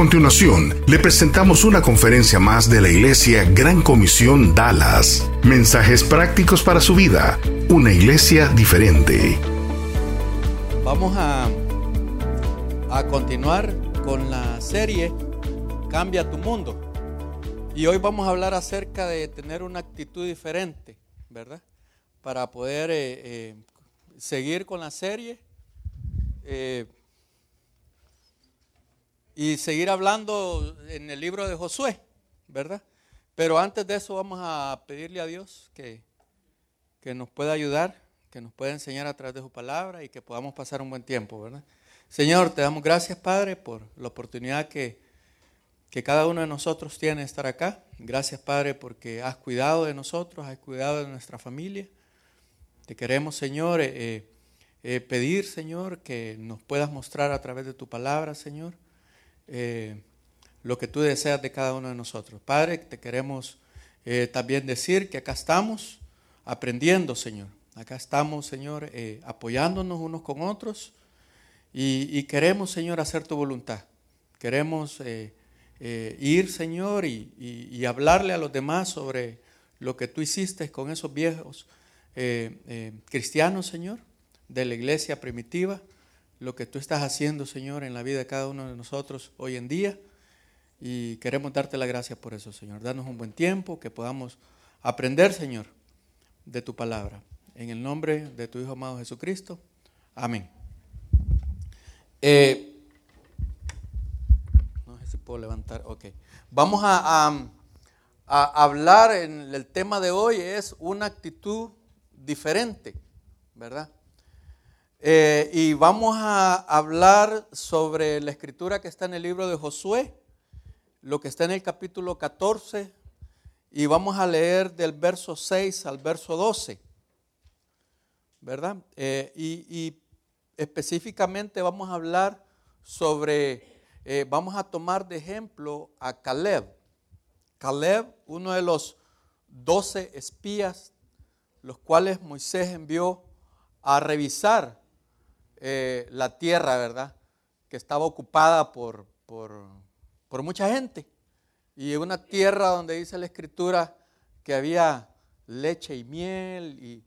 A continuación, le presentamos una conferencia más de la Iglesia Gran Comisión Dallas. Mensajes prácticos para su vida. Una iglesia diferente. Vamos a, a continuar con la serie Cambia tu mundo. Y hoy vamos a hablar acerca de tener una actitud diferente, ¿verdad? Para poder eh, eh, seguir con la serie. Eh, y seguir hablando en el libro de Josué, ¿verdad? Pero antes de eso vamos a pedirle a Dios que, que nos pueda ayudar, que nos pueda enseñar a través de su palabra y que podamos pasar un buen tiempo, ¿verdad? Señor, te damos gracias, Padre, por la oportunidad que, que cada uno de nosotros tiene de estar acá. Gracias, Padre, porque has cuidado de nosotros, has cuidado de nuestra familia. Te queremos, Señor, eh, eh, pedir, Señor, que nos puedas mostrar a través de tu palabra, Señor eh, lo que tú deseas de cada uno de nosotros. Padre, te queremos eh, también decir que acá estamos aprendiendo, Señor. Acá estamos, Señor, eh, apoyándonos unos con otros y, queremos, Señor, hacer tu voluntad. Queremos ir, Señor, y, y, hablarle a los demás sobre lo que tú hiciste con esos viejos cristianos, Señor, de la iglesia primitiva lo que tú estás haciendo, Señor, en la vida de cada uno de nosotros hoy en día. Y queremos darte la gracia por eso, Señor. Danos un buen tiempo, que podamos aprender, Señor, de tu palabra. En el nombre de tu Hijo amado Jesucristo. Amén. Eh, no sé si puedo levantar. Ok. Vamos a, a hablar en el tema de hoy, es una actitud diferente, ¿verdad? Eh, y vamos a hablar sobre la escritura que está en el libro de Josué, lo que está en el capítulo 14, y vamos a leer del verso 6 al verso 12, ¿verdad? Eh, y, específicamente vamos a hablar sobre, eh, vamos a tomar de ejemplo a Caleb. Caleb, uno de los doce espías, los cuales Moisés envió a revisar eh, la tierra, ¿verdad? Que estaba ocupada por, por, mucha gente. Y una tierra donde dice la escritura que había leche y miel y,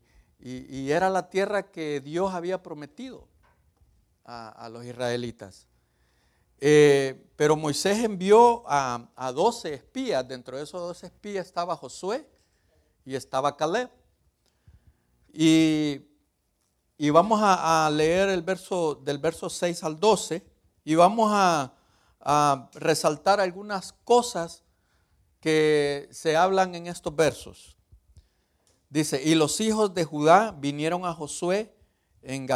era la tierra que Dios había prometido a, los israelitas. Eh, pero Moisés envió a, a 12 espías, dentro de esos 12 espías estaba Josué y estaba Caleb. Y y vamos a, leer el verso del verso 6 al 12 y vamos a, resaltar algunas cosas que se hablan en estos versos. Dice, y los hijos de Judá vinieron a Josué en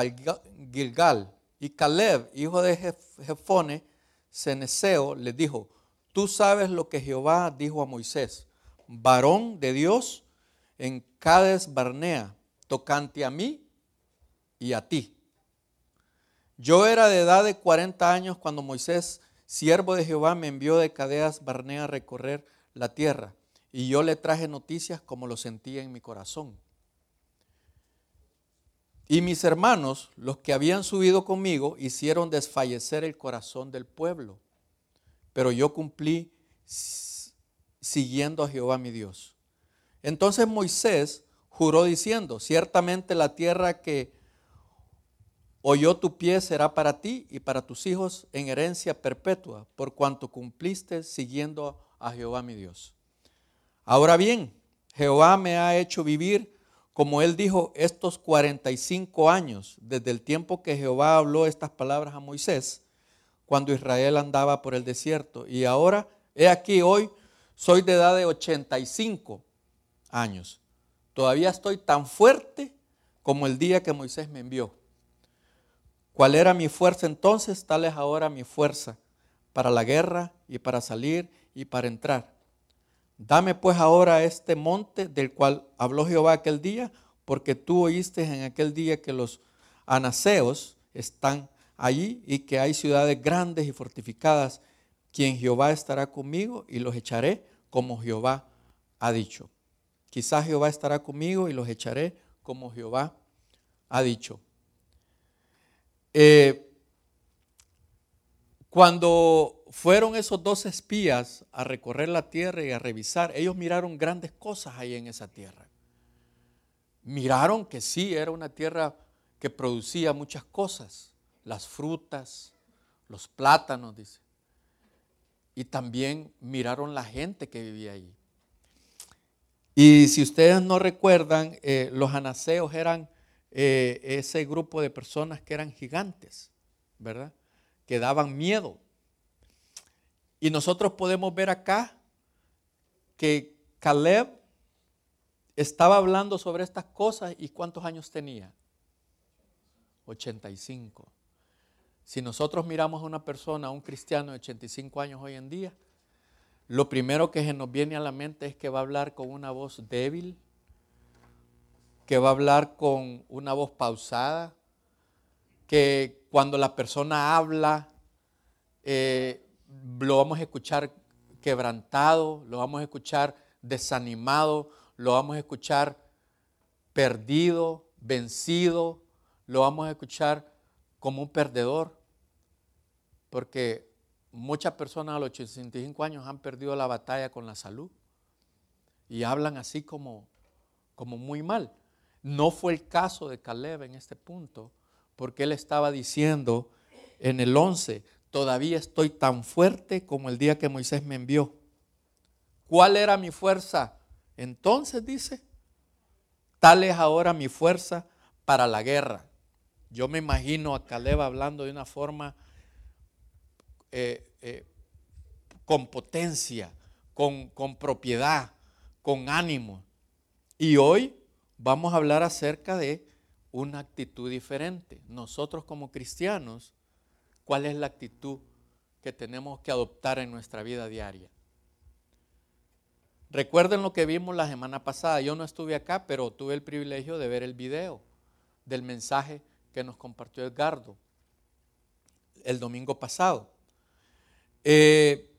Gilgal, y Caleb, hijo de Jefone, Ceneseo, le dijo, tú sabes lo que Jehová dijo a Moisés, varón de Dios en Cades Barnea, tocante a mí y a ti. Yo era de edad de 40 años cuando Moisés, siervo de Jehová, me envió de Cadeas Barnea a recorrer la tierra, y yo le traje noticias como lo sentía en mi corazón. Y mis hermanos, los que habían subido conmigo, hicieron desfallecer el corazón del pueblo. Pero yo cumplí siguiendo a Jehová mi Dios. Entonces Moisés juró diciendo, ciertamente la tierra que Oyó tu pie será para ti y para tus hijos en herencia perpetua, por cuanto cumpliste siguiendo a Jehová mi Dios. Ahora bien, Jehová me ha hecho vivir, como él dijo, estos 45 años, desde el tiempo que Jehová habló estas palabras a Moisés, cuando Israel andaba por el desierto. Y ahora, he aquí hoy, soy de edad de 85 años. Todavía estoy tan fuerte como el día que Moisés me envió. ¿Cuál era mi fuerza entonces? Tal es ahora mi fuerza para la guerra y para salir y para entrar. Dame pues ahora este monte del cual habló Jehová aquel día porque tú oíste en aquel día que los anaseos están allí y que hay ciudades grandes y fortificadas, quien Jehová estará conmigo y los echaré como Jehová ha dicho. Quizás Jehová estará conmigo y los echaré como Jehová ha dicho. Eh, cuando fueron esos dos espías a recorrer la tierra y a revisar, ellos miraron grandes cosas ahí en esa tierra. Miraron que sí, era una tierra que producía muchas cosas, las frutas, los plátanos, dice. Y también miraron la gente que vivía ahí. Y si ustedes no recuerdan, eh, los anaseos eran eh, ese grupo de personas que eran gigantes, ¿verdad? Que daban miedo. Y nosotros podemos ver acá que Caleb estaba hablando sobre estas cosas y cuántos años tenía. 85. Si nosotros miramos a una persona, a un cristiano de 85 años hoy en día, lo primero que se nos viene a la mente es que va a hablar con una voz débil, que va a hablar con una voz pausada, que cuando la persona habla, eh, lo vamos a escuchar quebrantado, lo vamos a escuchar desanimado, lo vamos a escuchar perdido, vencido, lo vamos a escuchar como un perdedor, porque muchas personas a los 85 años han perdido la batalla con la salud y hablan así como, como muy mal. No fue el caso de Caleb en este punto, porque él estaba diciendo en el 11, todavía estoy tan fuerte como el día que Moisés me envió. ¿Cuál era mi fuerza? Entonces dice, tal es ahora mi fuerza para la guerra. Yo me imagino a Caleb hablando de una forma eh, eh, con potencia, con, con propiedad, con ánimo. Y hoy vamos a hablar acerca de una actitud diferente. Nosotros como cristianos, ¿cuál es la actitud que tenemos que adoptar en nuestra vida diaria? Recuerden lo que vimos la semana pasada. Yo no estuve acá, pero tuve el privilegio de ver el video del mensaje que nos compartió Edgardo el domingo pasado. Eh,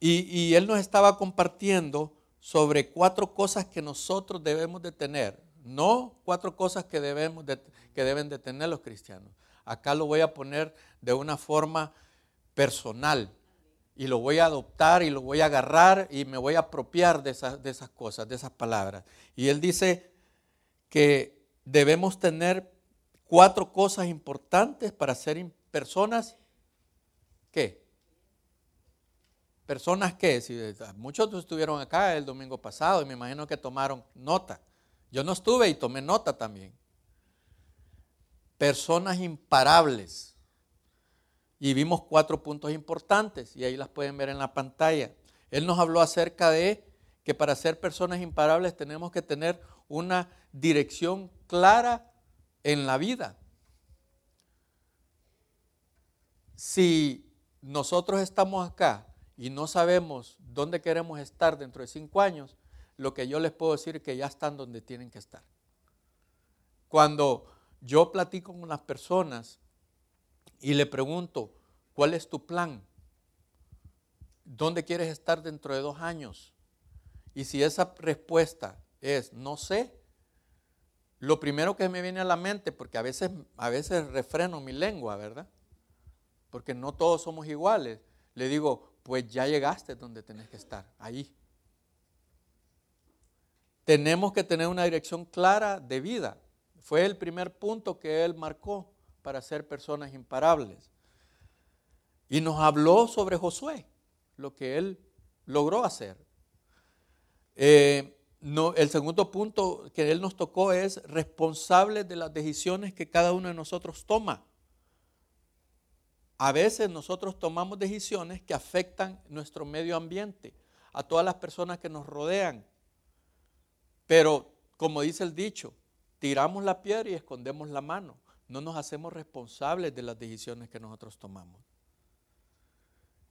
y, él nos estaba compartiendo sobre cuatro cosas que nosotros debemos de tener, no cuatro cosas que, debemos que deben de tener los cristianos. Acá lo voy a poner de una forma personal y lo voy a adoptar y lo voy a agarrar y me voy a apropiar de esas, de esas cosas, de esas palabras. Y él dice que debemos tener cuatro cosas importantes para ser personas, ¿qué? Personas que, si, muchos estuvieron acá el domingo pasado y me imagino que tomaron nota. Yo no estuve y tomé nota también. Personas imparables. Y vimos cuatro puntos importantes y ahí las pueden ver en la pantalla. Él nos habló acerca de que para ser personas imparables tenemos que tener una dirección clara en la vida. Si nosotros estamos acá y no sabemos dónde queremos estar dentro de cinco años, lo que yo les puedo decir es que ya están donde tienen que estar. Cuando yo platico con las personas y le pregunto, ¿cuál es tu plan? ¿Dónde quieres estar dentro de dos años? Y si esa respuesta es no sé, lo primero que me viene a la mente, porque a veces, a veces refreno mi lengua, ¿verdad? Porque no todos somos iguales. Le digo, pues ya llegaste donde tenés que estar, ahí. Tenemos que tener una dirección clara de vida. Fue el primer punto que él marcó para ser personas imparables. Y nos habló sobre Josué, lo que él logró hacer. Eh, el segundo punto que él nos tocó es responsable de las decisiones que cada uno de nosotros toma a veces nosotros tomamos decisiones que afectan nuestro medio ambiente, a todas las personas que nos rodean. Pero, como dice el dicho, tiramos la piedra y escondemos la mano. No nos hacemos responsables de las decisiones que nosotros tomamos.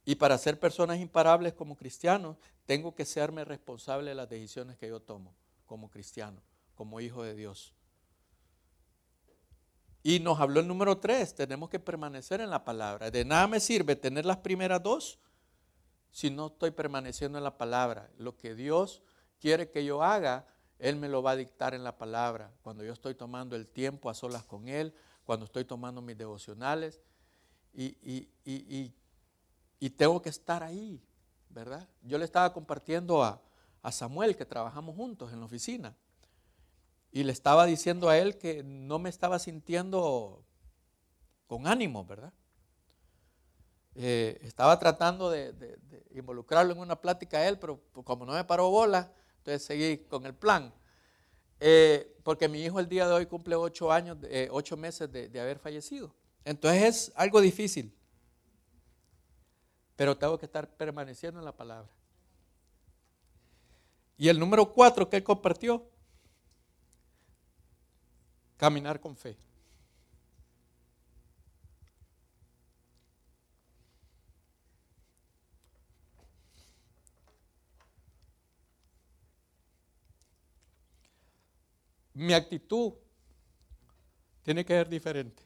Y para ser personas imparables como cristianos, tengo que serme responsable de las decisiones que yo tomo como cristiano, como hijo de Dios. Y nos habló el número tres, tenemos que permanecer en la palabra. De nada me sirve tener las primeras dos si no estoy permaneciendo en la palabra. Lo que Dios quiere que yo haga, Él me lo va a dictar en la palabra. Cuando yo estoy tomando el tiempo a solas con Él, cuando estoy tomando mis devocionales y, y tengo que estar ahí, ¿verdad? Yo le estaba compartiendo a, a Samuel, que trabajamos juntos en la oficina, y le estaba diciendo a él que no me estaba sintiendo con ánimo, ¿verdad? Eh, estaba tratando de, involucrarlo en una plática a él, pero como no me paró bola, entonces seguí con el plan. Eh, porque mi hijo el día de hoy cumple ocho años, eh, ocho meses de haber fallecido. Entonces es algo difícil. Pero tengo que estar permaneciendo en la palabra. Y el número cuatro que él compartió, caminar con fe. Mi actitud tiene que ser diferente.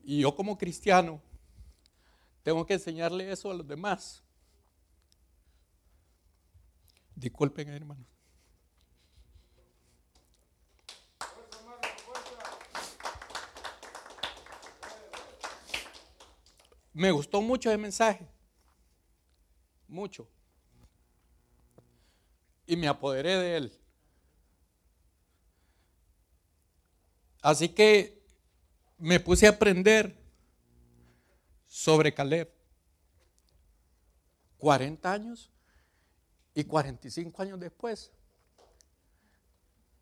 Y yo como cristiano tengo que enseñarle eso a los demás. Disculpen, hermanos. Me gustó mucho el mensaje. Mucho. Y me apoderé de él. Así que me puse a aprender sobre Caleb. 40 años y 45 años después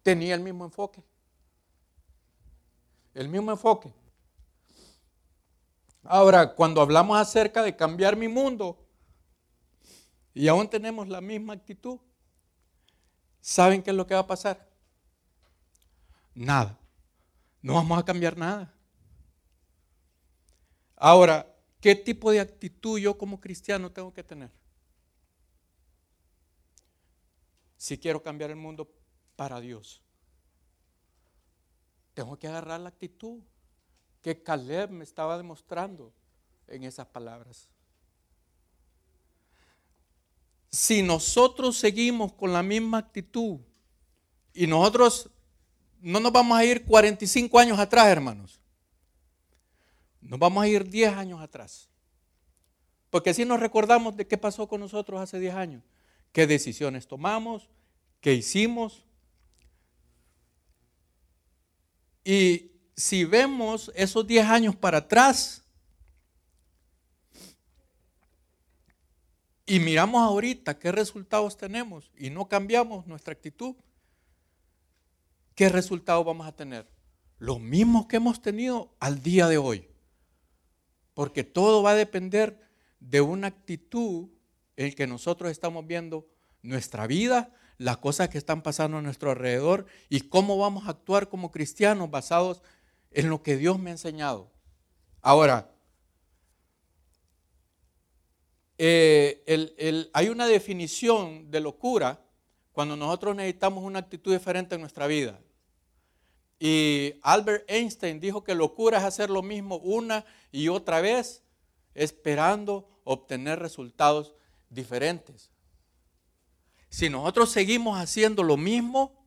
tenía el mismo enfoque. El mismo enfoque. Ahora, cuando hablamos acerca de cambiar mi mundo y aún tenemos la misma actitud, ¿saben qué es lo que va a pasar? Nada. No vamos a cambiar nada. Ahora, ¿qué tipo de actitud yo como cristiano tengo que tener? Si quiero cambiar el mundo para Dios, tengo que agarrar la actitud que Caleb me estaba demostrando en esas palabras. Si nosotros seguimos con la misma actitud y nosotros no nos vamos a ir 45 años atrás, hermanos. Nos vamos a ir 10 años atrás. Porque si nos recordamos de qué pasó con nosotros hace 10 años, qué decisiones tomamos, qué hicimos. Y si vemos esos 10 años para atrás y miramos ahorita qué resultados tenemos y no cambiamos nuestra actitud, ¿qué resultados vamos a tener? Los mismos que hemos tenido al día de hoy. Porque todo va a depender de una actitud en que nosotros estamos viendo nuestra vida, las cosas que están pasando a nuestro alrededor y cómo vamos a actuar como cristianos basados en lo que Dios me ha enseñado. Ahora, eh, hay una definición de locura cuando nosotros necesitamos una actitud diferente en nuestra vida. Y Albert Einstein dijo que locura es hacer lo mismo una y otra vez, esperando obtener resultados diferentes. Si nosotros seguimos haciendo lo mismo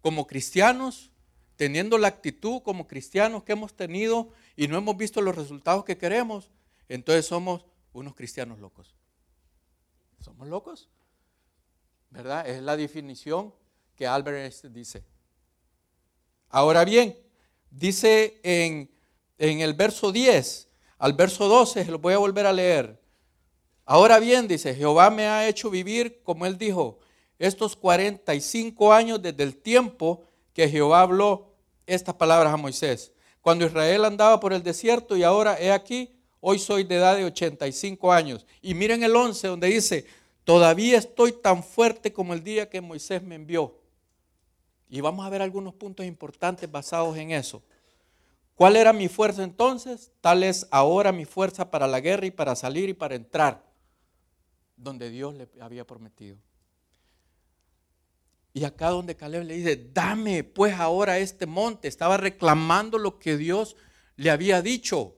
como cristianos, teniendo la actitud como cristianos que hemos tenido y no hemos visto los resultados que queremos, entonces somos unos cristianos locos. ¿Somos locos? ¿Verdad? Es la definición que Albert dice. Ahora bien, dice en, en el verso 10 al verso 12, lo voy a volver a leer. Ahora bien, dice, Jehová me ha hecho vivir, como él dijo, estos 45 años desde el tiempo que Jehová habló estas palabras a Moisés. Cuando Israel andaba por el desierto y ahora he aquí, hoy soy de edad de 85 años. Y miren el 11 donde dice, todavía estoy tan fuerte como el día que Moisés me envió. Y vamos a ver algunos puntos importantes basados en eso. ¿Cuál era mi fuerza entonces? Tal es ahora mi fuerza para la guerra y para salir y para entrar donde Dios le había prometido. Y acá donde Caleb le dice, dame pues ahora este monte, estaba reclamando lo que Dios le había dicho,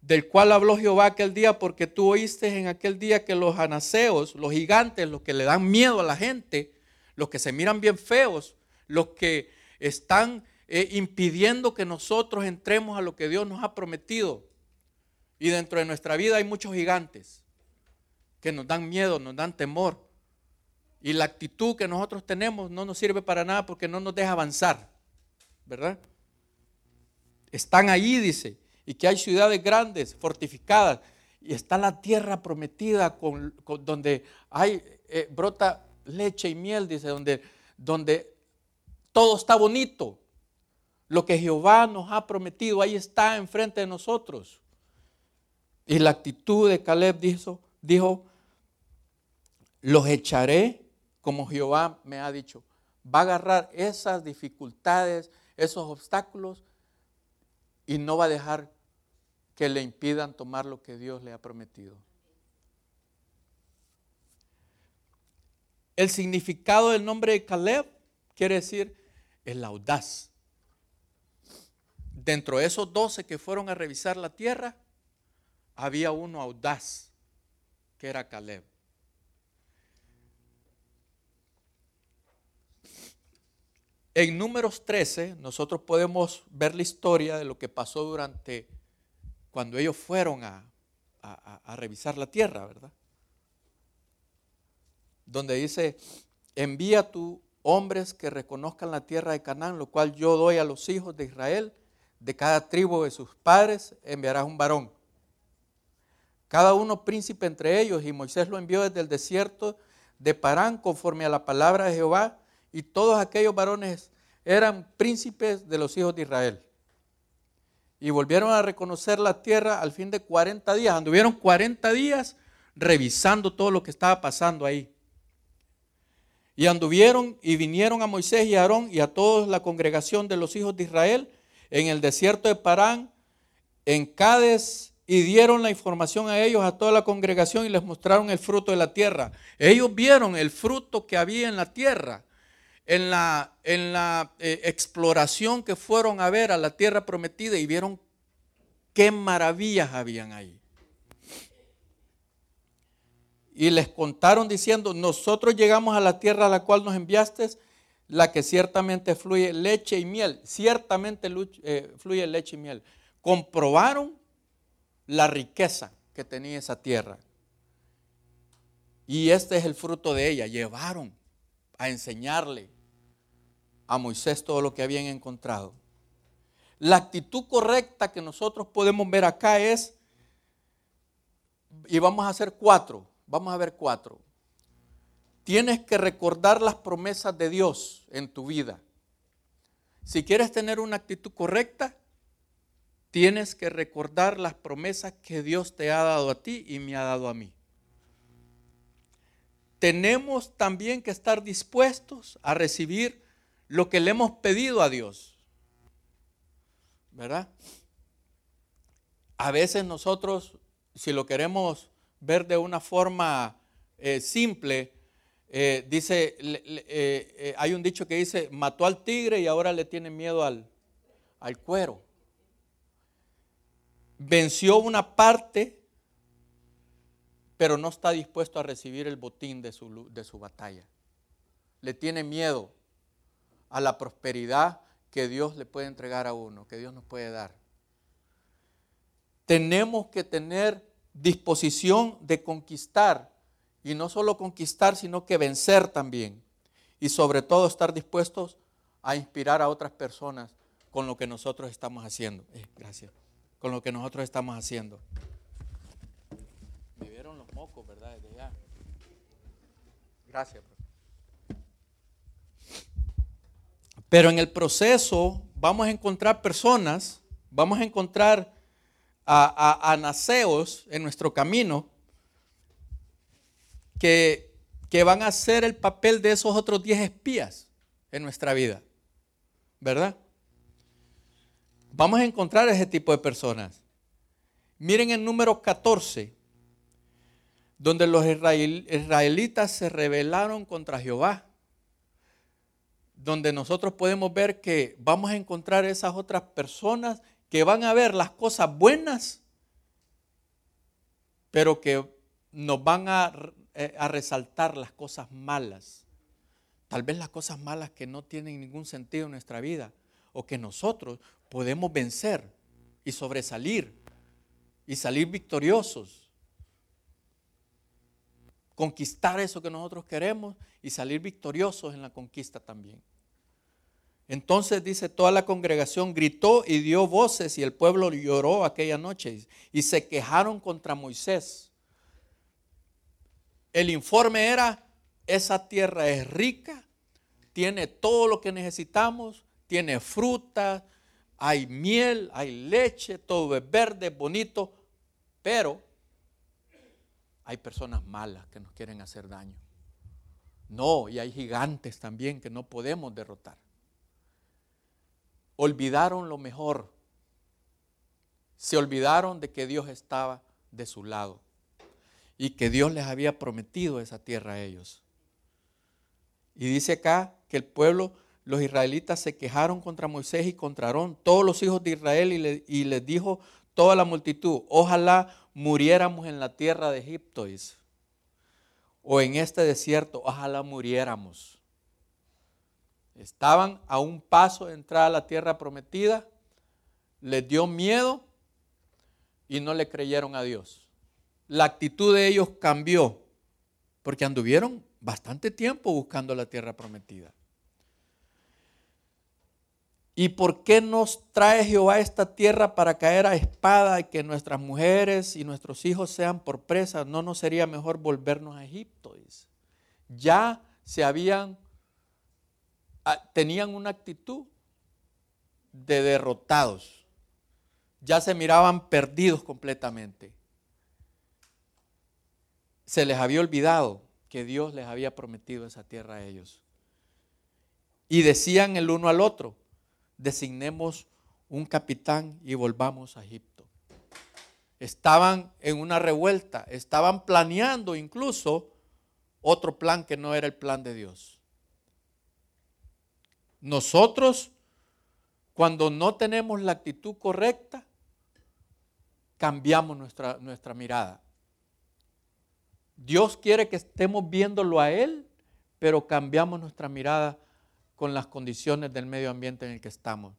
del cual habló Jehová aquel día, porque tú oíste en aquel día que los anaseos, los gigantes, los que le dan miedo a la gente, los que se miran bien feos, los que están eh, impidiendo que nosotros entremos a lo que Dios nos ha prometido. Y dentro de nuestra vida hay muchos gigantes que nos dan miedo, nos dan temor. Y la actitud que nosotros tenemos no nos sirve para nada porque no nos deja avanzar. ¿Verdad? Están ahí, dice, y que hay ciudades grandes, fortificadas, y está la tierra prometida donde eh, brota leche y miel, dice, donde, donde todo está bonito. Lo que Jehová nos ha prometido, ahí está enfrente de nosotros. Y la actitud de Caleb dijo, dijo, los echaré como Jehová me ha dicho. Va a agarrar esas dificultades, esos obstáculos y no va a dejar que le impidan tomar lo que Dios le ha prometido. El significado del nombre de Caleb quiere decir el audaz. Dentro de esos doce que fueron a revisar la tierra, había uno audaz, que era Caleb. En números 13 nosotros podemos ver la historia de lo que pasó durante cuando ellos fueron a, revisar la tierra, ¿verdad? donde dice, envía tú hombres que reconozcan la tierra de Canaán, lo cual yo doy a los hijos de Israel, de cada tribu de sus padres enviarás un varón. Cada uno príncipe entre ellos, y Moisés lo envió desde el desierto de Parán conforme a la palabra de Jehová, y todos aquellos varones eran príncipes de los hijos de Israel. Y volvieron a reconocer la tierra al fin de 40 días. Anduvieron 40 días revisando todo lo que estaba pasando ahí. Y anduvieron y vinieron a Moisés y a Aarón y a toda la congregación de los hijos de Israel en el desierto de Parán, en Cádiz, y dieron la información a ellos, a toda la congregación, y les mostraron el fruto de la tierra. Ellos vieron el fruto que había en la tierra, en la, en la eh, exploración que fueron a ver a la tierra prometida y vieron qué maravillas habían ahí y les contaron diciendo, nosotros llegamos a la tierra a la cual nos enviaste, la que ciertamente fluye leche y miel, ciertamente eh, fluye leche y miel. Comprobaron la riqueza que tenía esa tierra. Y este es el fruto de ella. Llevaron a enseñarle a Moisés todo lo que habían encontrado. La actitud correcta que nosotros podemos ver acá es, y vamos a hacer cuatro, Vamos a ver cuatro. Tienes que recordar las promesas de Dios en tu vida. Si quieres tener una actitud correcta, tienes que recordar las promesas que Dios te ha dado a ti y me ha dado a mí. Tenemos también que estar dispuestos a recibir lo que le hemos pedido a Dios. ¿Verdad? A veces nosotros, si lo queremos ver de una forma eh, simple, eh, dice, eh, hay un dicho que dice, mató al tigre y ahora le tiene miedo al, al cuero. Venció una parte, pero no está dispuesto a recibir el botín de su, de su batalla. Le tiene miedo a la prosperidad que Dios le puede entregar a uno, que Dios nos puede dar. Tenemos que tener disposición de conquistar, y no solo conquistar, sino que vencer también. Y sobre todo estar dispuestos a inspirar a otras personas con lo que nosotros estamos haciendo. Eh, gracias. Con lo que nosotros estamos haciendo. Me vieron los mocos, ¿verdad? Gracias. Pero en el proceso vamos a encontrar personas, vamos a encontrar a, naceos en nuestro camino que, que van a hacer el papel de esos otros 10 espías en nuestra vida. ¿Verdad? Vamos a encontrar ese tipo de personas. Miren el número 14, donde los israelitas se rebelaron contra Jehová donde nosotros podemos ver que vamos a encontrar esas otras personas que van a ver las cosas buenas, pero que nos van a, eh, a resaltar las cosas malas. Tal vez las cosas malas que no tienen ningún sentido en nuestra vida o que nosotros podemos vencer y sobresalir y salir victoriosos. Conquistar eso que nosotros queremos y salir victoriosos en la conquista también. Entonces dice, toda la congregación gritó y dio voces y el pueblo lloró aquella noche y se quejaron contra Moisés. El informe era, esa tierra es rica, tiene todo lo que necesitamos, tiene fruta, hay miel, hay leche, todo es verde, bonito, pero hay personas malas que nos quieren hacer daño. No, y hay gigantes también que no podemos derrotar olvidaron lo mejor. Se olvidaron de que Dios estaba de su lado y que Dios les había prometido esa tierra a ellos. Y dice acá que el pueblo, los israelitas se quejaron contra Moisés y contra Aarón, todos los hijos de Israel, y, les dijo toda la multitud, ojalá muriéramos en la tierra de Egipto, o en este desierto, ojalá muriéramos. Estaban a un paso de entrar a la tierra prometida, les dio miedo y no le creyeron a Dios. La actitud de ellos cambió porque anduvieron bastante tiempo buscando la tierra prometida. ¿Y por qué nos trae Jehová esta tierra para caer a espada y que nuestras mujeres y nuestros hijos sean por presa? ¿No nos sería mejor volvernos a Egipto? Ya se habían Ah, tenían una actitud de derrotados. Ya se miraban perdidos completamente. Se les había olvidado que Dios les había prometido esa tierra a ellos. Y decían el uno al otro, designemos un capitán y volvamos a Egipto. Estaban en una revuelta, estaban planeando incluso otro plan que no era el plan de Dios. Nosotros, cuando no tenemos la actitud correcta, cambiamos nuestra, nuestra mirada. Dios quiere que estemos viéndolo a Él, pero cambiamos nuestra mirada con las condiciones del medio ambiente en el que estamos,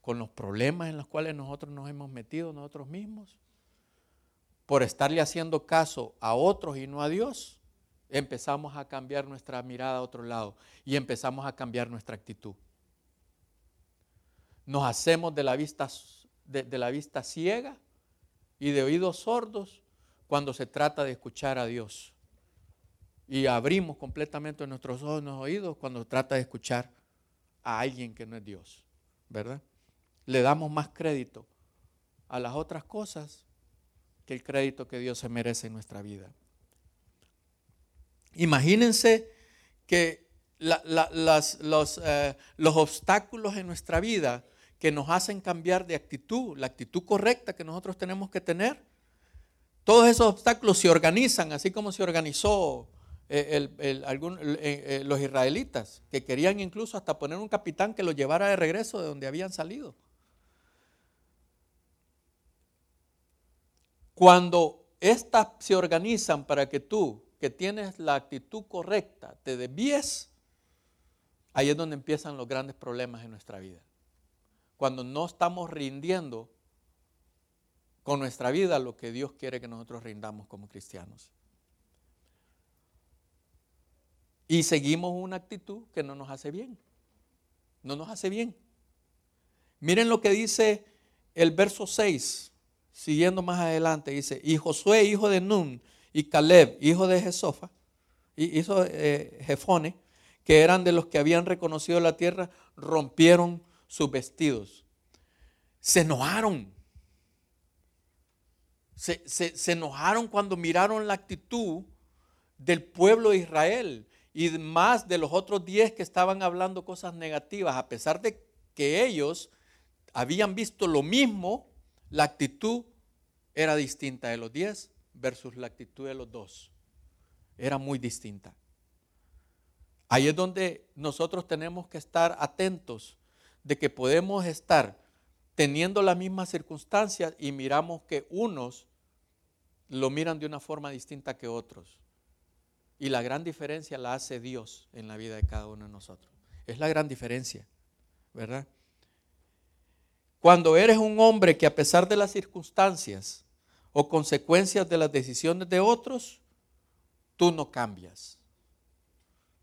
con los problemas en los cuales nosotros nos hemos metido nosotros mismos, por estarle haciendo caso a otros y no a Dios empezamos a cambiar nuestra mirada a otro lado y empezamos a cambiar nuestra actitud. Nos hacemos de la vista, de, la vista ciega y de oídos sordos cuando se trata de escuchar a Dios. Y abrimos completamente nuestros ojos, nuestros oídos cuando trata de escuchar a alguien que no es Dios, ¿verdad? Le damos más crédito a las otras cosas que el crédito que Dios se merece en nuestra vida. Imagínense que eh, los obstáculos en nuestra vida que nos hacen cambiar de actitud, la actitud correcta que nosotros tenemos que tener, todos esos obstáculos se organizan, así como se organizó eh, eh, los israelitas, que querían incluso hasta poner un capitán que los llevara de regreso de donde habían salido. Cuando estas se organizan para que tú que tienes la actitud correcta, te desvíes, ahí es donde empiezan los grandes problemas en nuestra vida. Cuando no estamos rindiendo con nuestra vida lo que Dios quiere que nosotros rindamos como cristianos. Y seguimos una actitud que no nos hace bien. No nos hace bien. Miren lo que dice el verso 6, siguiendo más adelante, dice, y Josué, hijo de Nun, y Caleb, hijo de Jesofa, hijo de eh, Jefone, que eran de los que habían reconocido la tierra, rompieron sus vestidos. Se enojaron. Se, se, enojaron cuando miraron la actitud del pueblo de Israel y más de los otros diez que estaban hablando cosas negativas, a pesar de que ellos habían visto lo mismo, la actitud era distinta de los diez versus la actitud de los dos era muy distinta. Ahí es donde nosotros tenemos que estar atentos de que podemos estar teniendo las mismas circunstancias y miramos que unos lo miran de una forma distinta que otros. Y la gran diferencia la hace Dios en la vida de cada uno de nosotros. Es la gran diferencia, ¿verdad? Cuando eres un hombre que a pesar de las circunstancias o consecuencias de las decisiones de otros, tú no cambias.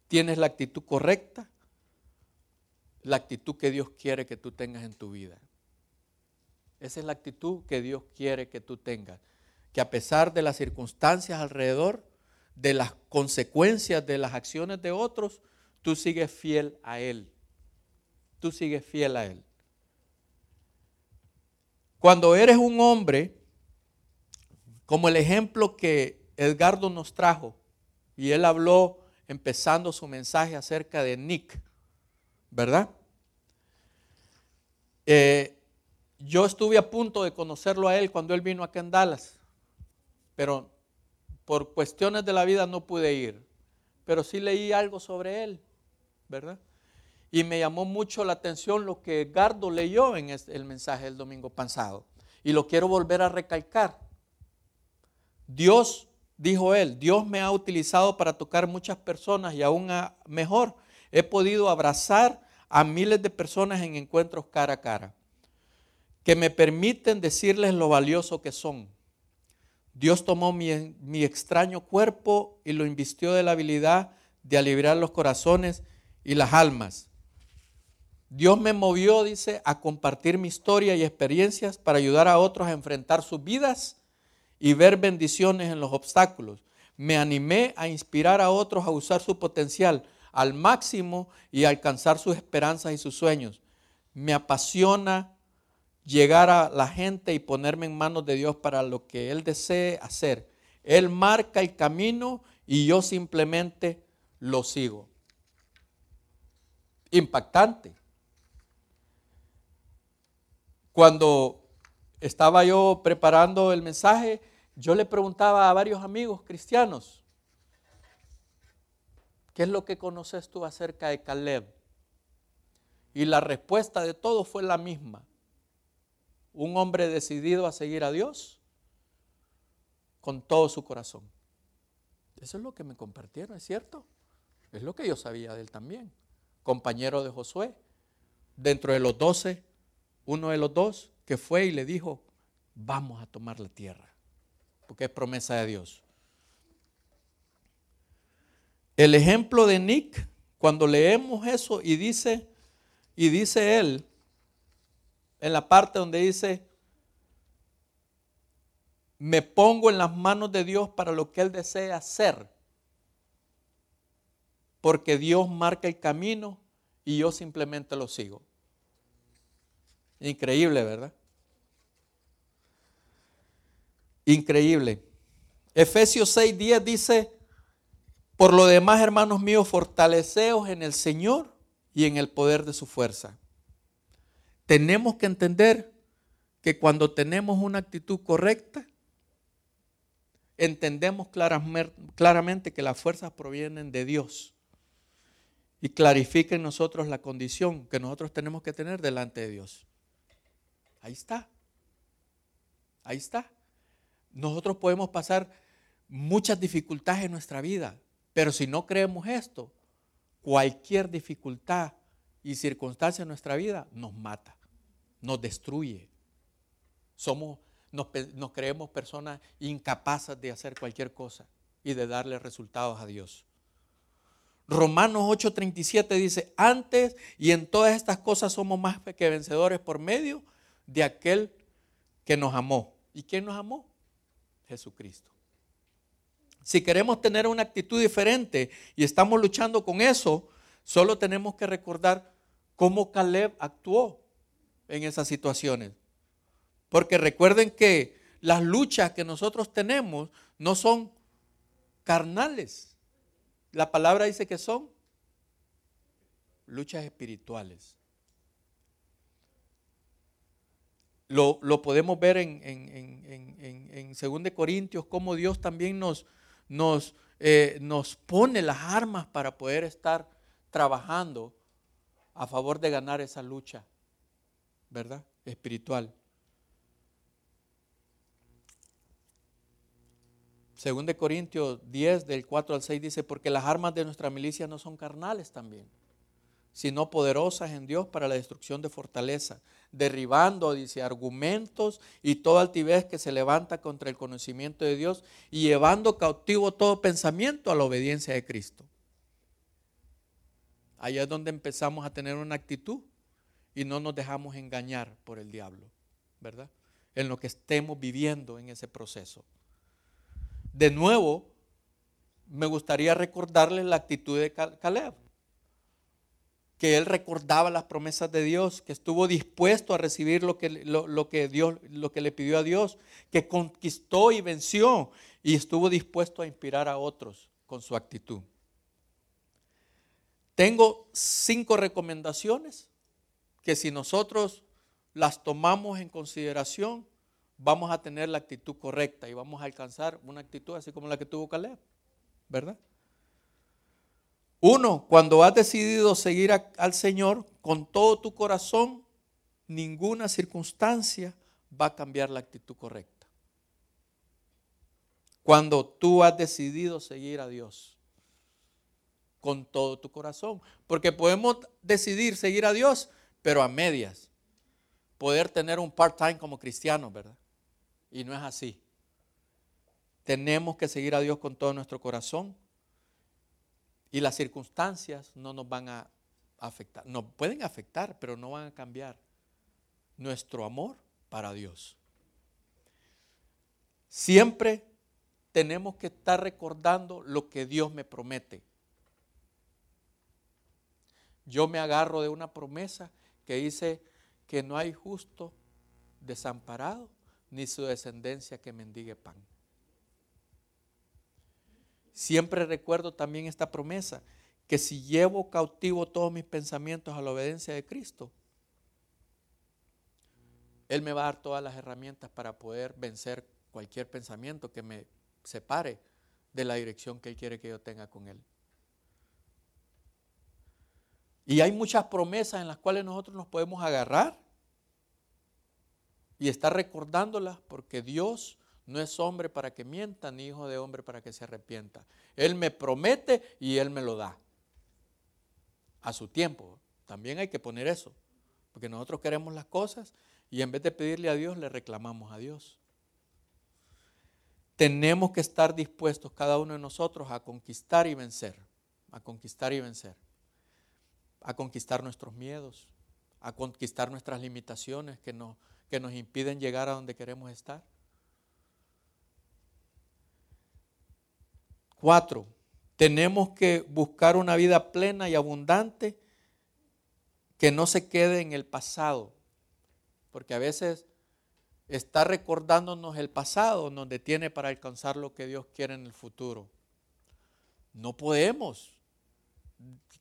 Tienes la actitud correcta, la actitud que Dios quiere que tú tengas en tu vida. Esa es la actitud que Dios quiere que tú tengas. Que a pesar de las circunstancias alrededor, de las consecuencias de las acciones de otros, tú sigues fiel a Él. Tú sigues fiel a Él. Cuando eres un hombre, como el ejemplo que Edgardo nos trajo, y él habló empezando su mensaje acerca de Nick, ¿verdad? Eh, yo estuve a punto de conocerlo a él cuando él vino acá en Dallas, pero por cuestiones de la vida no pude ir, pero sí leí algo sobre él, ¿verdad? Y me llamó mucho la atención lo que Gardo leyó en el mensaje del domingo pasado. Y lo quiero volver a recalcar. Dios, dijo él, Dios me ha utilizado para tocar muchas personas y aún mejor, he podido abrazar a miles de personas en encuentros cara a cara, que me permiten decirles lo valioso que son Dios tomó mi, extraño cuerpo y lo invistió de la habilidad de aliviar los corazones y las almas. Dios me movió, dice, a compartir mi historia y experiencias para ayudar a otros a enfrentar sus vidas y ver bendiciones en los obstáculos. Me animé a inspirar a otros a usar su potencial al máximo y alcanzar sus esperanzas y sus sueños. Me apasiona llegar a la gente y ponerme en manos de Dios para lo que Él desee hacer. Él marca el camino y yo simplemente lo sigo. Impactante. Cuando estaba yo preparando el mensaje, yo le preguntaba a varios amigos cristianos, ¿qué es lo que conoces tú acerca de Caleb? Y la respuesta de todos fue la misma un hombre decidido a seguir a Dios con todo su corazón. Eso es lo que me compartieron, ¿es cierto? Es lo que yo sabía de él también. Compañero de Josué, dentro de los doce, uno de los dos que fue y le dijo, vamos a tomar la tierra, porque es promesa de Dios. El ejemplo de Nick, cuando leemos eso y dice, y dice él, en la parte donde dice, me pongo en las manos de Dios para lo que Él desea hacer. Porque Dios marca el camino y yo simplemente lo sigo. Increíble, ¿verdad? Increíble. Efesios 6:10 dice, por lo demás, hermanos míos, fortaleceos en el Señor y en el poder de su fuerza tenemos que entender que cuando tenemos una actitud correcta, entendemos claramente que las fuerzas provienen de Dios y clarifica en nosotros la condición que nosotros tenemos que tener delante de Dios. Ahí está. Ahí está. Nosotros podemos pasar muchas dificultades en nuestra vida, pero si no creemos esto, cualquier dificultad y circunstancia en nuestra vida nos mata, nos destruye. Somos, nos, creemos personas incapaces de hacer cualquier cosa y de darle resultados a Dios. Romanos 8:37 dice, antes y en todas estas cosas somos más que vencedores por medio de aquel que nos amó. ¿Y quién nos amó? Jesucristo. Si queremos tener una actitud diferente y estamos luchando con eso, solo tenemos que recordar cómo Caleb actuó en esas situaciones. Porque recuerden que las luchas que nosotros tenemos no son carnales. La palabra dice que son luchas espirituales. Lo, podemos ver en, en, en, en, 2 Corintios, cómo Dios también nos, nos, eh, nos pone las armas para poder estar trabajando a favor de ganar esa lucha, ¿verdad? Espiritual. Según de Corintios 10, del 4 al 6 dice, porque las armas de nuestra milicia no son carnales también, sino poderosas en Dios para la destrucción de fortaleza, derribando, dice, argumentos y toda altivez que se levanta contra el conocimiento de Dios y llevando cautivo todo pensamiento a la obediencia de Cristo. Allá es donde empezamos a tener una actitud y no nos dejamos engañar por el diablo, ¿verdad? En lo que estemos viviendo en ese proceso. De nuevo, me gustaría recordarles la actitud de Caleb, que él recordaba las promesas de Dios, que estuvo dispuesto a recibir lo que, lo, que Dios, lo que le pidió a Dios, que conquistó y venció y estuvo dispuesto a inspirar a otros con su actitud. Tengo cinco recomendaciones que si nosotros las tomamos en consideración, vamos a tener la actitud correcta y vamos a alcanzar una actitud así como la que tuvo Caleb, ¿verdad? Uno, cuando has decidido seguir al Señor con todo tu corazón, ninguna circunstancia va a cambiar la actitud correcta. Cuando tú has decidido seguir a Dios con todo tu corazón, porque podemos decidir seguir a Dios, pero a medias. Poder tener un part-time como cristiano, ¿verdad? Y no es así. Tenemos que seguir a Dios con todo nuestro corazón. Y las circunstancias no nos van a afectar. Nos pueden afectar, pero no van a cambiar nuestro amor para Dios. Siempre tenemos que estar recordando lo que Dios me promete. Yo me agarro de una promesa que dice que no hay justo desamparado ni su descendencia que mendigue pan. Siempre recuerdo también esta promesa, que si llevo cautivo todos mis pensamientos a la obediencia de Cristo, Él me va a dar todas las herramientas para poder vencer cualquier pensamiento que me separe de la dirección que Él quiere que yo tenga con Él. Y hay muchas promesas en las cuales nosotros nos podemos agarrar y está recordándolas porque Dios no es hombre para que mienta, ni hijo de hombre para que se arrepienta. Él me promete y Él me lo da. A su tiempo. También hay que poner eso. Porque nosotros queremos las cosas y en vez de pedirle a Dios, le reclamamos a Dios. Tenemos que estar dispuestos cada uno de nosotros a conquistar y vencer. A conquistar y vencer. A conquistar nuestros miedos. A conquistar nuestras limitaciones que nos que nos impiden llegar a donde queremos estar. Cuatro, tenemos que buscar una vida plena y abundante que no se quede en el pasado, porque a veces está recordándonos el pasado nos detiene para alcanzar lo que Dios quiere en el futuro. No podemos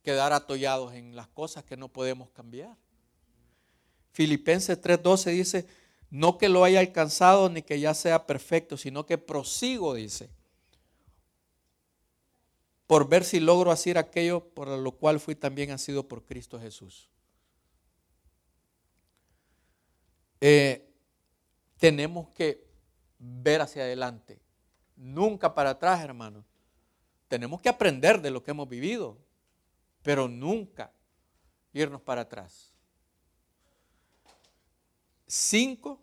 quedar atollados en las cosas que no podemos cambiar. Filipenses 3:12 dice, no que lo haya alcanzado ni que ya sea perfecto, sino que prosigo, dice, por ver si logro hacer aquello por lo cual fui también nacido por Cristo Jesús. Eh, tenemos que ver hacia adelante, nunca para atrás, hermanos. Tenemos que aprender de lo que hemos vivido, pero nunca irnos para atrás. Cinco,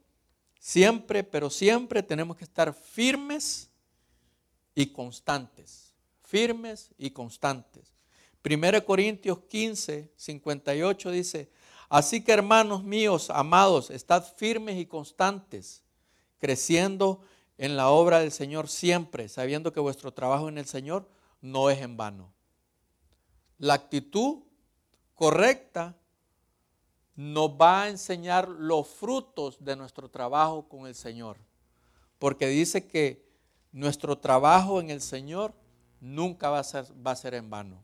siempre, pero siempre tenemos que estar firmes y constantes. Firmes y constantes. 1 Corintios 15, 58 dice, así que hermanos míos, amados, estad firmes y constantes, creciendo en la obra del Señor siempre, sabiendo que vuestro trabajo en el Señor no es en vano. La actitud correcta nos va a enseñar los frutos de nuestro trabajo con el Señor. Porque dice que nuestro trabajo en el Señor nunca va a ser, va a ser en vano.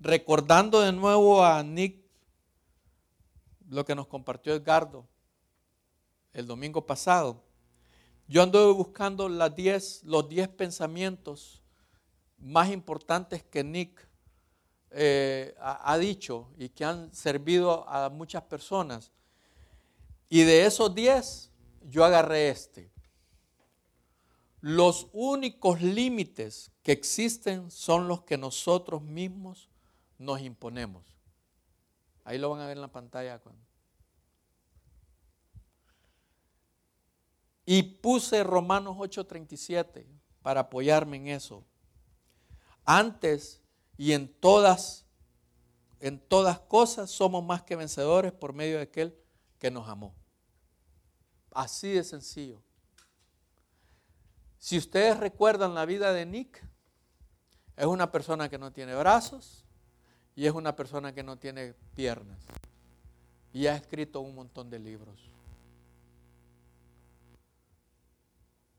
Recordando de nuevo a Nick lo que nos compartió Edgardo el domingo pasado, Yo anduve buscando las diez, los 10 pensamientos más importantes que Nick eh, ha, ha dicho y que han servido a muchas personas. Y de esos 10, yo agarré este. Los únicos límites que existen son los que nosotros mismos nos imponemos. Ahí lo van a ver en la pantalla. Y puse Romanos 8:37 para apoyarme en eso. Antes y en todas, en todas cosas somos más que vencedores por medio de aquel que nos amó. Así de sencillo. Si ustedes recuerdan la vida de Nick, es una persona que no tiene brazos y es una persona que no tiene piernas. Y ha escrito un montón de libros.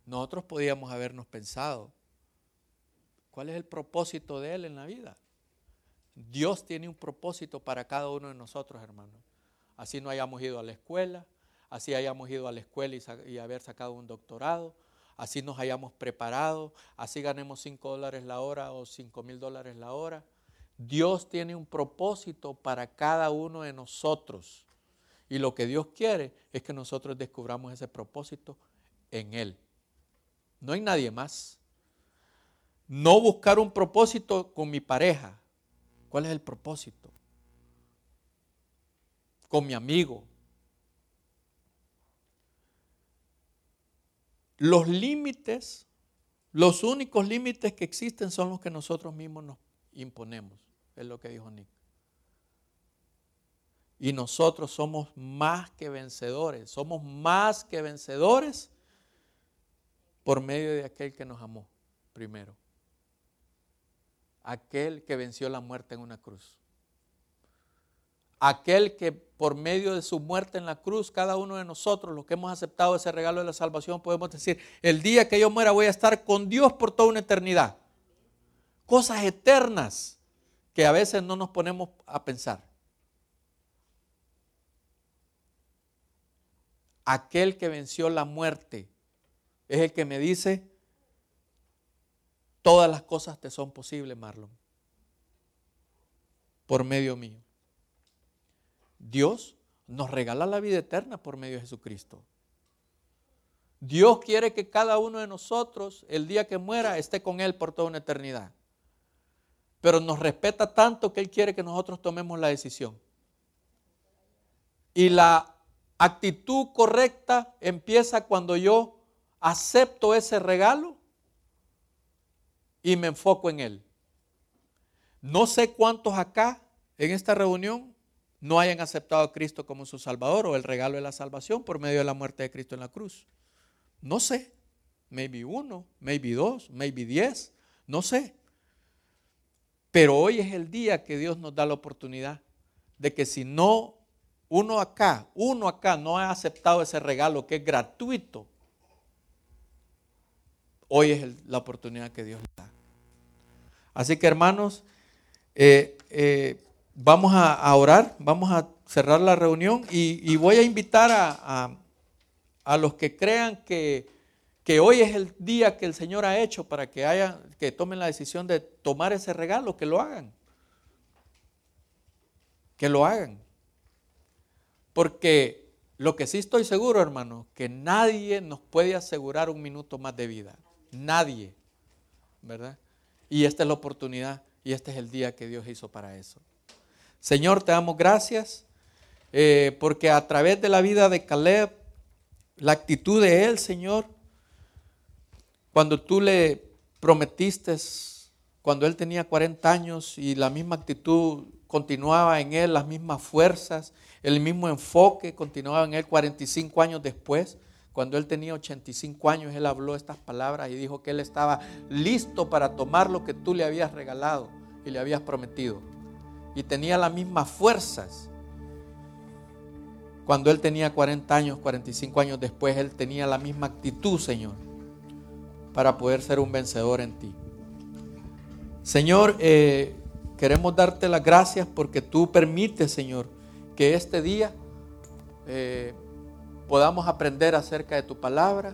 Nosotros podíamos habernos pensado, ¿cuál es el propósito de él en la vida? Dios tiene un propósito para cada uno de nosotros, hermanos. Así no hayamos ido a la escuela, así hayamos ido a la escuela y, haber sacado un doctorado, así nos hayamos preparado, así ganemos 5 dólares la hora o 5 mil dólares la hora. Dios tiene un propósito para cada uno de nosotros. Y lo que Dios quiere es que nosotros descubramos ese propósito en Él. No hay nadie más. No buscar un propósito con mi pareja. ¿Cuál es el propósito? Con mi amigo, Los límites, los únicos límites que existen son los que nosotros mismos nos imponemos, es lo que dijo Nick. Y nosotros somos más que vencedores, somos más que vencedores por medio de aquel que nos amó primero. Aquel que venció la muerte en una cruz aquel que por medio de su muerte en la cruz, cada uno de nosotros, los que hemos aceptado ese regalo de la salvación, podemos decir, el día que yo muera voy a estar con Dios por toda una eternidad. Cosas eternas que a veces no nos ponemos a pensar. Aquel que venció la muerte es el que me dice, todas las cosas te son posibles, Marlon, por medio mío. Dios nos regala la vida eterna por medio de Jesucristo. Dios quiere que cada uno de nosotros, el día que muera, esté con Él por toda una eternidad. Pero nos respeta tanto que Él quiere que nosotros tomemos la decisión. Y la actitud correcta empieza cuando yo acepto ese regalo y me enfoco en Él. No sé cuántos acá en esta reunión no hayan aceptado a Cristo como su Salvador o el regalo de la salvación por medio de la muerte de Cristo en la cruz. No sé, maybe uno, maybe dos, maybe diez, no sé. Pero hoy es el día que Dios nos da la oportunidad de que si no, uno acá, uno acá no ha aceptado ese regalo que es gratuito, hoy es la oportunidad que Dios le da. Así que hermanos, eh, eh, vamos a, orar, vamos a cerrar la reunión y, voy a invitar a, los que crean que, que, hoy es el día que el Señor ha hecho para que, haya, que tomen la decisión de tomar ese regalo, que lo hagan. Que lo hagan. Porque lo que sí estoy seguro, hermano, que nadie nos puede asegurar un minuto más de vida. Nadie. ¿Verdad? Y esta es la oportunidad y este es el día que Dios hizo para eso. Señor, te damos gracias eh, porque a través de la vida de Caleb, la actitud de él, Señor, cuando tú le prometiste, cuando él tenía 40 años y la misma actitud continuaba en él, las mismas fuerzas, el mismo enfoque continuaba en él 45 años después. Cuando él tenía 85 años, él habló estas palabras y dijo que él estaba listo para tomar lo que tú le habías regalado y le habías prometido y tenía las mismas fuerzas. Cuando él tenía 40 años, 45 años después, él tenía la misma actitud, Señor, para poder ser un vencedor en ti. Señor, eh, queremos darte las gracias porque tú permites, Señor, que este día eh, podamos aprender acerca de tu palabra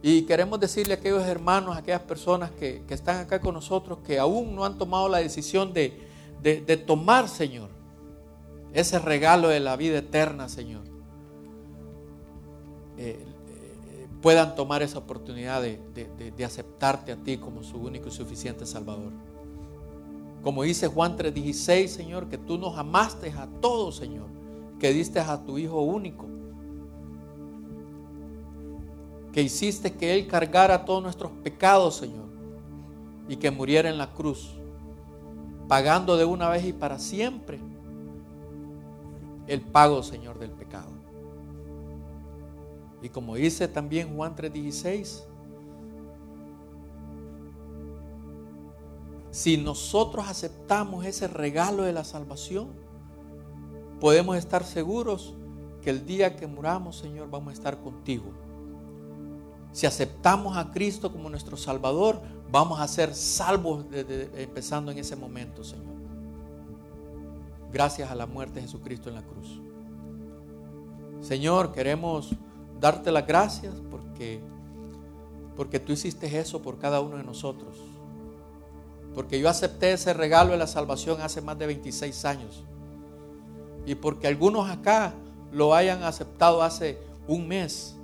Y queremos decirle a aquellos hermanos, a aquellas personas que, están acá con nosotros, que aún no han tomado la decisión de, tomar, Señor, ese regalo de la vida eterna, Señor. Eh, eh, puedan tomar esa oportunidad de, de, aceptarte a ti como su único y suficiente Salvador. Como dice Juan 3:16, Señor, que tú nos amaste a todos, Señor, que diste a tu Hijo único que hiciste que Él cargara todos nuestros pecados, Señor, y que muriera en la cruz, pagando de una vez y para siempre el pago, Señor, del pecado. Y como dice también Juan 3:16, si nosotros aceptamos ese regalo de la salvación, podemos estar seguros que el día que muramos, Señor, vamos a estar contigo si aceptamos a Cristo como nuestro Salvador, vamos a ser salvos empezando en ese momento, Señor. Gracias a la muerte de Jesucristo en la cruz. Señor, queremos darte las gracias porque, porque tú hiciste eso por cada uno de nosotros. Porque yo acepté ese regalo de la salvación hace más de 26 años. Y porque algunos acá lo hayan aceptado hace un mes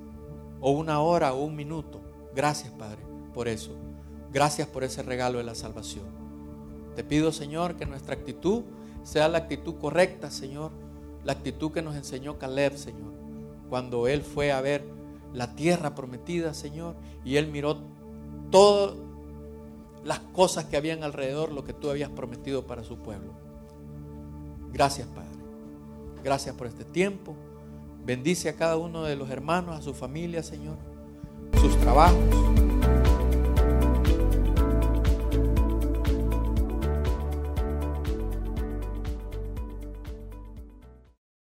o una hora o un minuto. Gracias, Padre, por eso. Gracias por ese regalo de la salvación. Te pido, Señor, que nuestra actitud sea la actitud correcta, Señor. La actitud que nos enseñó Caleb, Señor. Cuando él fue a ver la tierra prometida, Señor, y él miró todas las cosas que habían alrededor, lo que tú habías prometido para su pueblo. Gracias, Padre. Gracias por este tiempo. Bendice a cada uno de los hermanos, a su familia, Señor, sus trabajos.